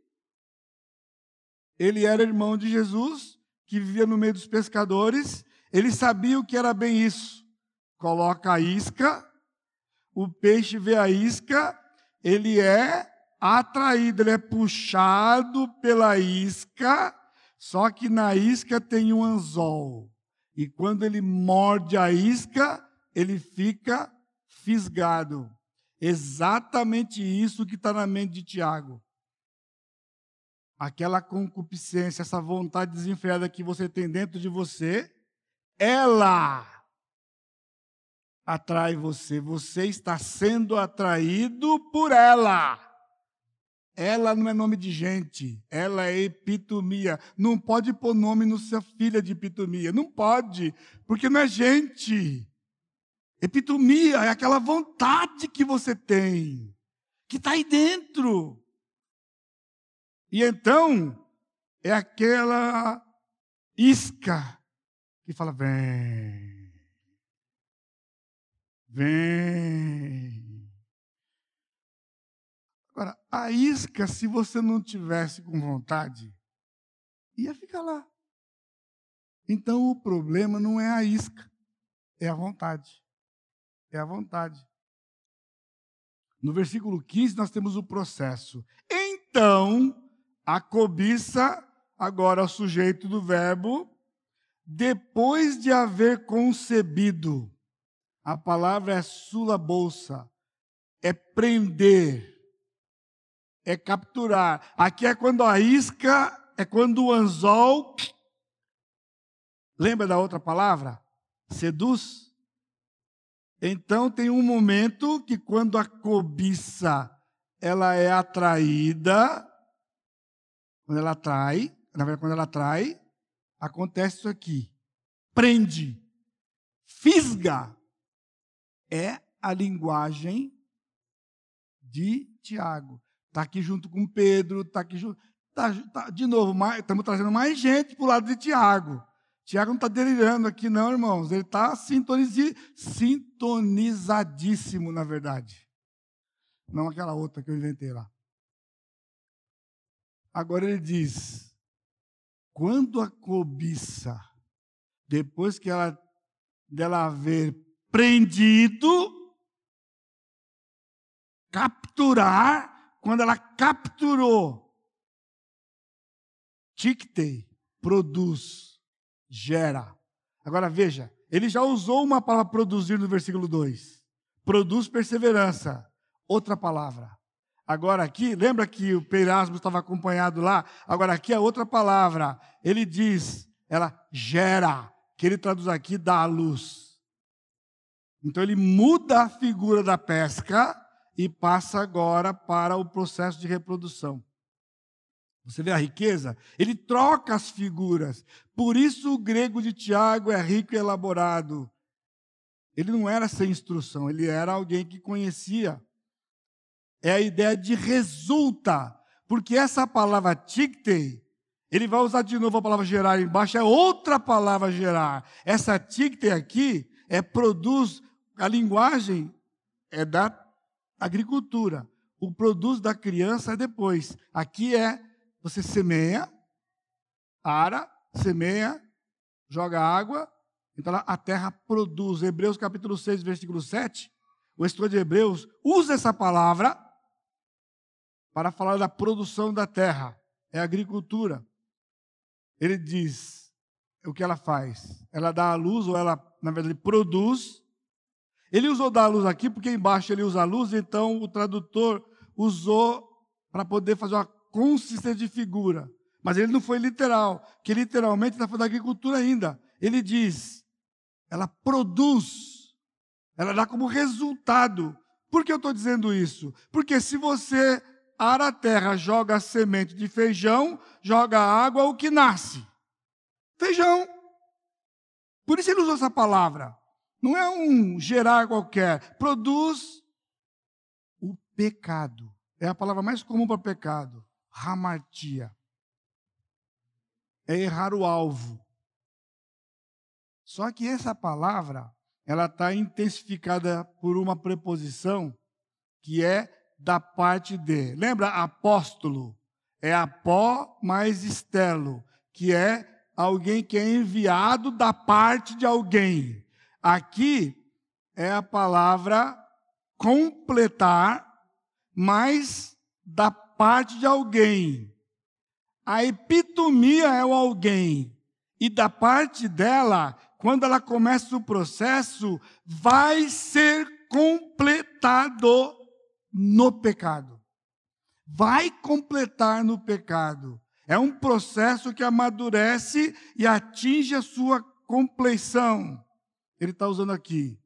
ele era irmão de Jesus, que vivia no meio dos pescadores. Ele sabia o que era bem isso. Coloca a isca, o peixe vê a isca, ele é atraído, ele é puxado pela isca, só que na isca tem um anzol. E quando ele morde a isca, ele fica fisgado. Exatamente isso que está na mente de Tiago. Aquela concupiscência, essa vontade desenfreada que você tem dentro de você, ela atrai você. Você está sendo atraído por ela. Ela não é nome de gente, ela é epitomia. Não pode pôr nome no sua filha de epitomia. Não pode, porque não é gente. Epitomia é aquela vontade que você tem, que está aí dentro. E então, é aquela isca que fala: vem, vem. Agora, a isca, se você não tivesse com vontade, ia ficar lá. Então o problema não é a isca, é a vontade. É a vontade. No versículo 15 nós temos o processo. Então, a cobiça, agora o sujeito do verbo, depois de haver concebido. A palavra é sula bolsa, é prender é capturar. Aqui é quando a isca, é quando o anzol. Lembra da outra palavra? Seduz. Então tem um momento que quando a cobiça ela é atraída, quando ela atrai, na verdade quando ela atrai, acontece isso aqui. Prende, fisga. É a linguagem de Tiago. Está aqui junto com Pedro, está aqui junto. Tá, tá, de novo, mais, estamos trazendo mais gente para o lado de Tiago. Tiago não está delirando aqui, não, irmãos. Ele está sintonizadíssimo, na verdade. Não aquela outra que eu inventei lá. Agora ele diz: quando a cobiça, depois que ela dela haver prendido, capturar, quando ela capturou, tictei, produz, gera. Agora veja, ele já usou uma palavra produzir no versículo 2. Produz perseverança. Outra palavra. Agora aqui, lembra que o Peirasmo estava acompanhado lá? Agora aqui é outra palavra. Ele diz, ela gera, que ele traduz aqui, dá a luz. Então ele muda a figura da pesca e passa agora para o processo de reprodução. Você vê a riqueza? Ele troca as figuras. Por isso o grego de Tiago é rico e elaborado. Ele não era sem instrução, ele era alguém que conhecia. É a ideia de resulta, porque essa palavra tictei, ele vai usar de novo a palavra gerar embaixo, é outra palavra gerar. Essa tictei aqui é produz, a linguagem é da agricultura. O produto da criança é depois. Aqui é você semeia, ara, semeia, joga água, então a terra produz. Hebreus capítulo 6, versículo 7, o escritor de Hebreus usa essa palavra para falar da produção da terra. É agricultura. Ele diz o que ela faz. Ela dá a luz, ou ela, na verdade, produz ele usou da luz aqui porque embaixo ele usa a luz, então o tradutor usou para poder fazer uma consistência de figura. Mas ele não foi literal, que literalmente está falando da agricultura ainda. Ele diz, ela produz, ela dá como resultado. Por que eu estou dizendo isso? Porque se você ara a terra, joga a semente de feijão, joga água, o que nasce? Feijão. Por isso ele usou essa palavra. Não é um gerar qualquer. Produz o pecado. É a palavra mais comum para pecado. Ramartia. É errar o alvo. Só que essa palavra, ela está intensificada por uma preposição que é da parte de. Lembra apóstolo? É apó mais estelo, que é alguém que é enviado da parte de alguém. Aqui é a palavra completar, mas da parte de alguém. A epitomia é o alguém. E da parte dela, quando ela começa o processo, vai ser completado no pecado. Vai completar no pecado. É um processo que amadurece e atinge a sua compleição. Ele está usando aqui.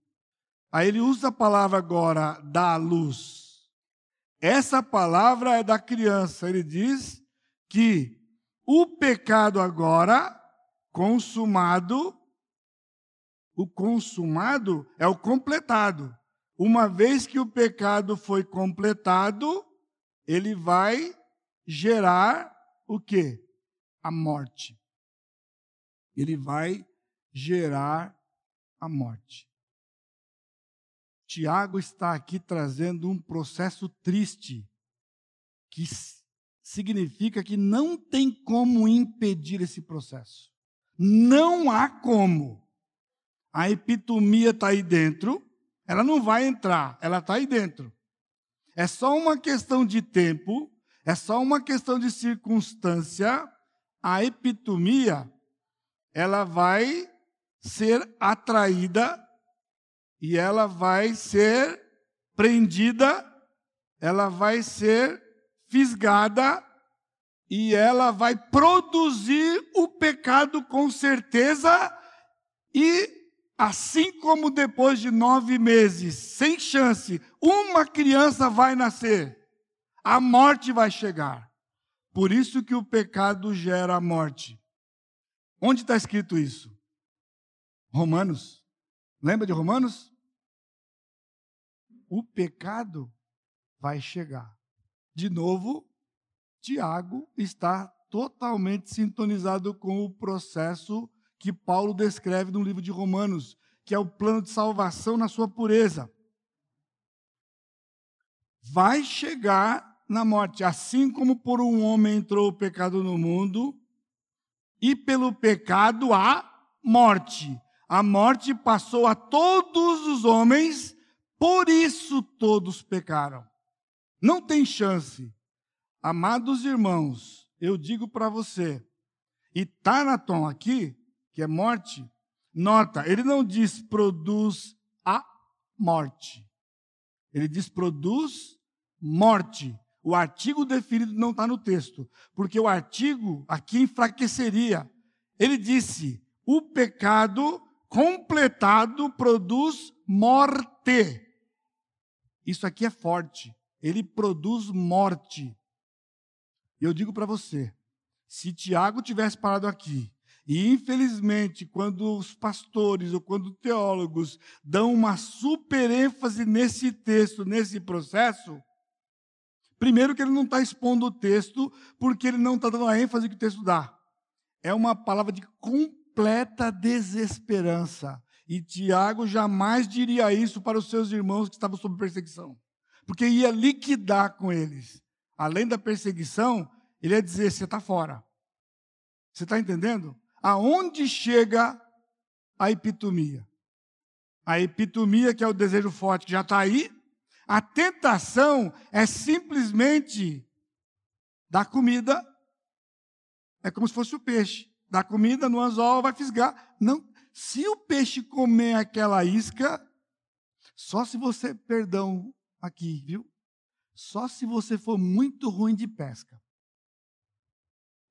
Aí ele usa a palavra agora, da luz. Essa palavra é da criança. Ele diz que o pecado agora, consumado, o consumado é o completado. Uma vez que o pecado foi completado, ele vai gerar o quê? A morte. Ele vai gerar a morte. Tiago está aqui trazendo um processo triste, que significa que não tem como impedir esse processo. Não há como. A epitomia está aí dentro, ela não vai entrar, ela está aí dentro. É só uma questão de tempo é só uma questão de circunstância. A epitomia, ela vai ser atraída e ela vai ser prendida, ela vai ser fisgada e ela vai produzir o pecado com certeza e assim como depois de nove meses, sem chance, uma criança vai nascer a morte vai chegar. Por isso que o pecado gera a morte. Onde está escrito isso? Romanos. Lembra de Romanos? O pecado vai chegar. De novo, Tiago está totalmente sintonizado com o processo que Paulo descreve no livro de Romanos, que é o plano de salvação na sua pureza. Vai chegar na morte. Assim como por um homem entrou o pecado no mundo, e pelo pecado a morte. A morte passou a todos os homens, por isso todos pecaram. Não tem chance. Amados irmãos, eu digo para você, e Tanaton aqui, que é morte, nota, ele não diz produz a morte. Ele diz produz morte. O artigo definido não está no texto, porque o artigo aqui enfraqueceria. Ele disse: o pecado completado produz morte. Isso aqui é forte. Ele produz morte. Eu digo para você: se Tiago tivesse parado aqui, e infelizmente, quando os pastores ou quando teólogos dão uma super ênfase nesse texto, nesse processo, Primeiro, que ele não está expondo o texto, porque ele não está dando a ênfase que o texto dá. É uma palavra de completa desesperança. E Tiago jamais diria isso para os seus irmãos que estavam sob perseguição, porque ia liquidar com eles. Além da perseguição, ele ia dizer: você está fora. Você está entendendo? Aonde chega a epitomia? A epitomia, que é o desejo forte, já está aí, a tentação é simplesmente dar comida, é como se fosse o peixe. Dar comida no anzol, vai fisgar. Não, se o peixe comer aquela isca, só se você, perdão aqui, viu? Só se você for muito ruim de pesca.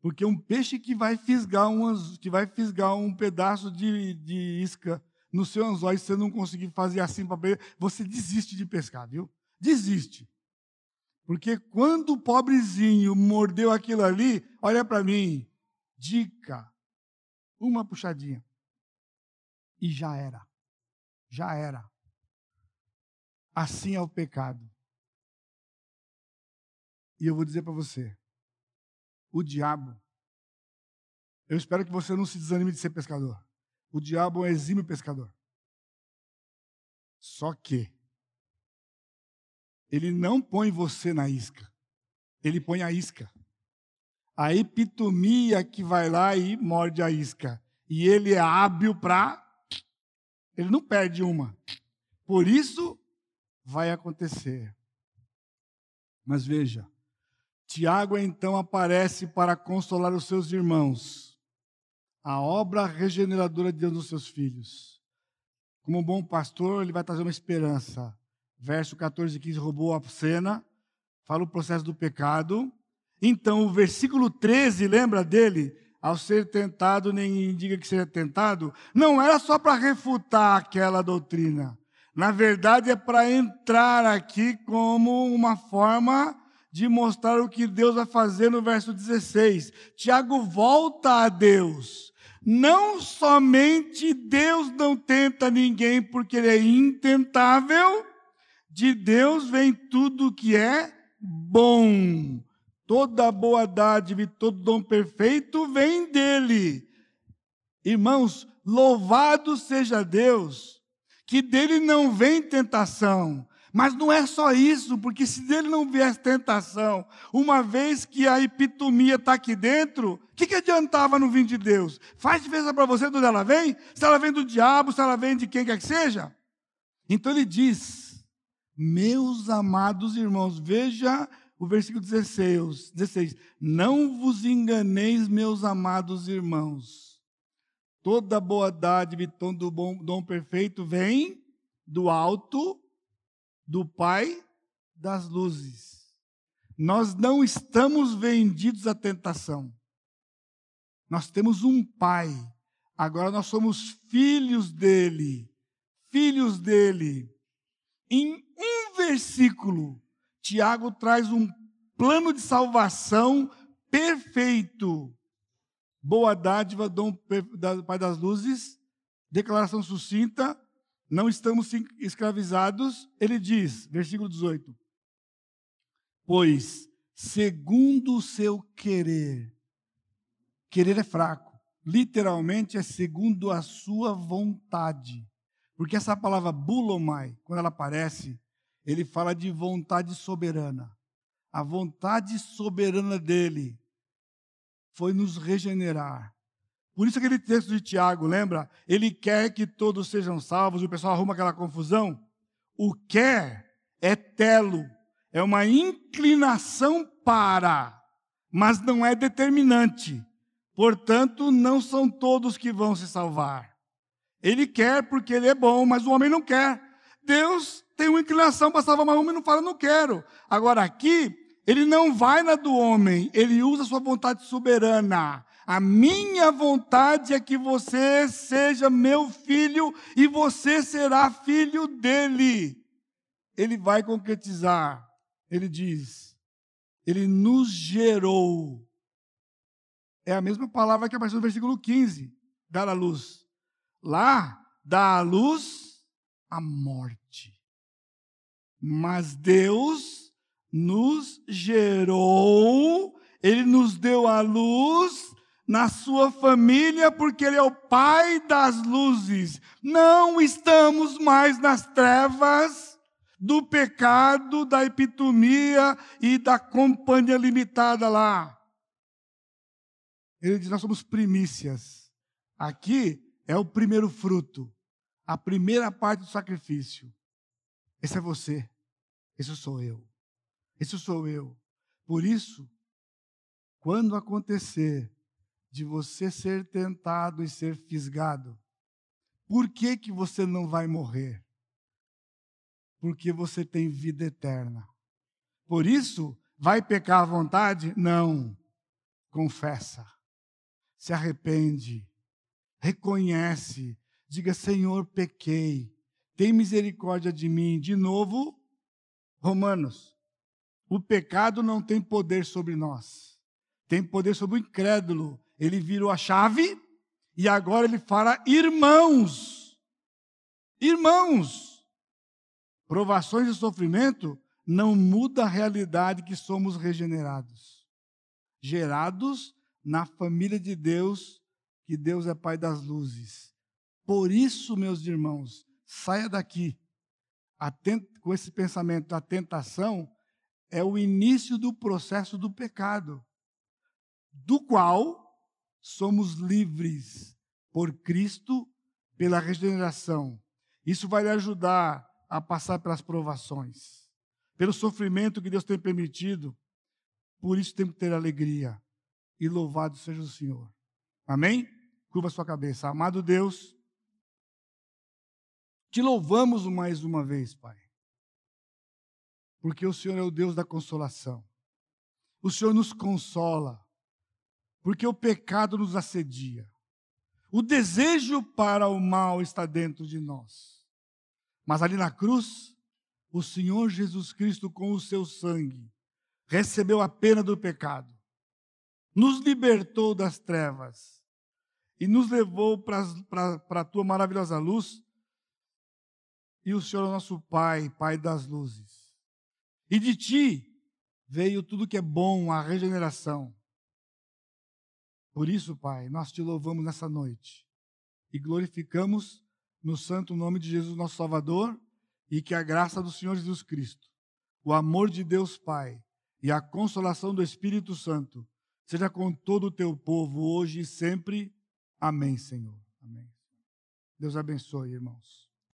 Porque um peixe que vai fisgar, umas, que vai fisgar um pedaço de, de isca no seu anzol e você não conseguir fazer assim para beber, você desiste de pescar, viu? Desiste. Porque quando o pobrezinho mordeu aquilo ali, olha para mim, dica, uma puxadinha. E já era. Já era. Assim é o pecado. E eu vou dizer para você: o diabo, eu espero que você não se desanime de ser pescador. O diabo é um pescador. Só que ele não põe você na isca, ele põe a isca. A epitomia que vai lá e morde a isca. E ele é hábil para. Ele não perde uma. Por isso, vai acontecer. Mas veja, Tiago então aparece para consolar os seus irmãos, a obra regeneradora de Deus nos seus filhos. Como um bom pastor, ele vai trazer uma esperança. Verso 14 e 15 roubou a cena, fala o processo do pecado. Então, o versículo 13, lembra dele? Ao ser tentado, nem diga que seja tentado, não era só para refutar aquela doutrina. Na verdade, é para entrar aqui como uma forma de mostrar o que Deus vai fazer no verso 16. Tiago volta a Deus. Não somente Deus não tenta ninguém porque ele é intentável, de Deus vem tudo que é bom. Toda boa dádiva e todo dom perfeito vem dele. Irmãos, louvado seja Deus, que dele não vem tentação, mas não é só isso, porque se dele não viesse tentação, uma vez que a epitomia está aqui dentro, o que, que adiantava no vir de Deus? Faz diferença para você de onde ela vem? Se ela vem do diabo, se ela vem de quem quer que seja? Então ele diz, meus amados irmãos, veja o versículo 16, 16: Não vos enganeis, meus amados irmãos, toda boa dádiva e todo bom dom perfeito vem do alto do Pai das luzes. Nós não estamos vendidos à tentação. Nós temos um Pai. Agora nós somos filhos dele. Filhos dele. Em um versículo, Tiago traz um plano de salvação perfeito. Boa dádiva, dom Pai das luzes, declaração sucinta, não estamos escravizados, ele diz, versículo 18: Pois, segundo o seu querer, querer é fraco, literalmente é segundo a sua vontade. Porque essa palavra bulomai, quando ela aparece, ele fala de vontade soberana. A vontade soberana dele foi nos regenerar, por isso aquele texto de Tiago, lembra? Ele quer que todos sejam salvos, e o pessoal arruma aquela confusão. O quer é telo, é uma inclinação para, mas não é determinante. Portanto, não são todos que vão se salvar. Ele quer porque ele é bom, mas o homem não quer. Deus tem uma inclinação para salvar, mas o homem não fala, não quero. Agora aqui, ele não vai na do homem, ele usa a sua vontade soberana. A minha vontade é que você seja meu filho e você será filho dele. Ele vai concretizar. Ele diz: Ele nos gerou. É a mesma palavra que apareceu no versículo 15: dar a luz. Lá, dá a luz a morte. Mas Deus nos gerou, Ele nos deu a luz na sua família, porque Ele é o Pai das luzes. Não estamos mais nas trevas do pecado, da epitomia e da companhia limitada lá. Ele diz: Nós somos primícias. Aqui é o primeiro fruto, a primeira parte do sacrifício. Esse é você, esse sou eu, esse sou eu. Por isso, quando acontecer de você ser tentado e ser fisgado, por que, que você não vai morrer? Porque você tem vida eterna. Por isso, vai pecar à vontade? Não. confessa, se arrepende, reconhece, diga: Senhor, pequei, tem misericórdia de mim. De novo, Romanos, o pecado não tem poder sobre nós, tem poder sobre o incrédulo. Ele virou a chave e agora ele fala: irmãos, irmãos, provações e sofrimento não muda a realidade que somos regenerados, gerados na família de Deus, que Deus é Pai das luzes. Por isso, meus irmãos, saia daqui com esse pensamento. A tentação é o início do processo do pecado, do qual somos livres por Cristo, pela regeneração. Isso vai lhe ajudar a passar pelas provações pelo sofrimento que Deus tem permitido. Por isso temos que ter alegria. E louvado seja o Senhor. Amém? Curva sua cabeça. Amado Deus, te louvamos mais uma vez, Pai. Porque o Senhor é o Deus da consolação. O Senhor nos consola. Porque o pecado nos assedia. O desejo para o mal está dentro de nós. Mas ali na cruz, o Senhor Jesus Cristo, com o seu sangue, recebeu a pena do pecado, nos libertou das trevas e nos levou para a tua maravilhosa luz. E o Senhor é nosso Pai, Pai das luzes. E de ti veio tudo que é bom, a regeneração. Por isso, Pai, nós te louvamos nessa noite e glorificamos no santo nome de Jesus, nosso Salvador e que a graça do Senhor Jesus Cristo, o amor de Deus Pai e a consolação do Espírito Santo seja com todo o teu povo hoje e sempre. Amém, Senhor. Amém. Deus abençoe, irmãos.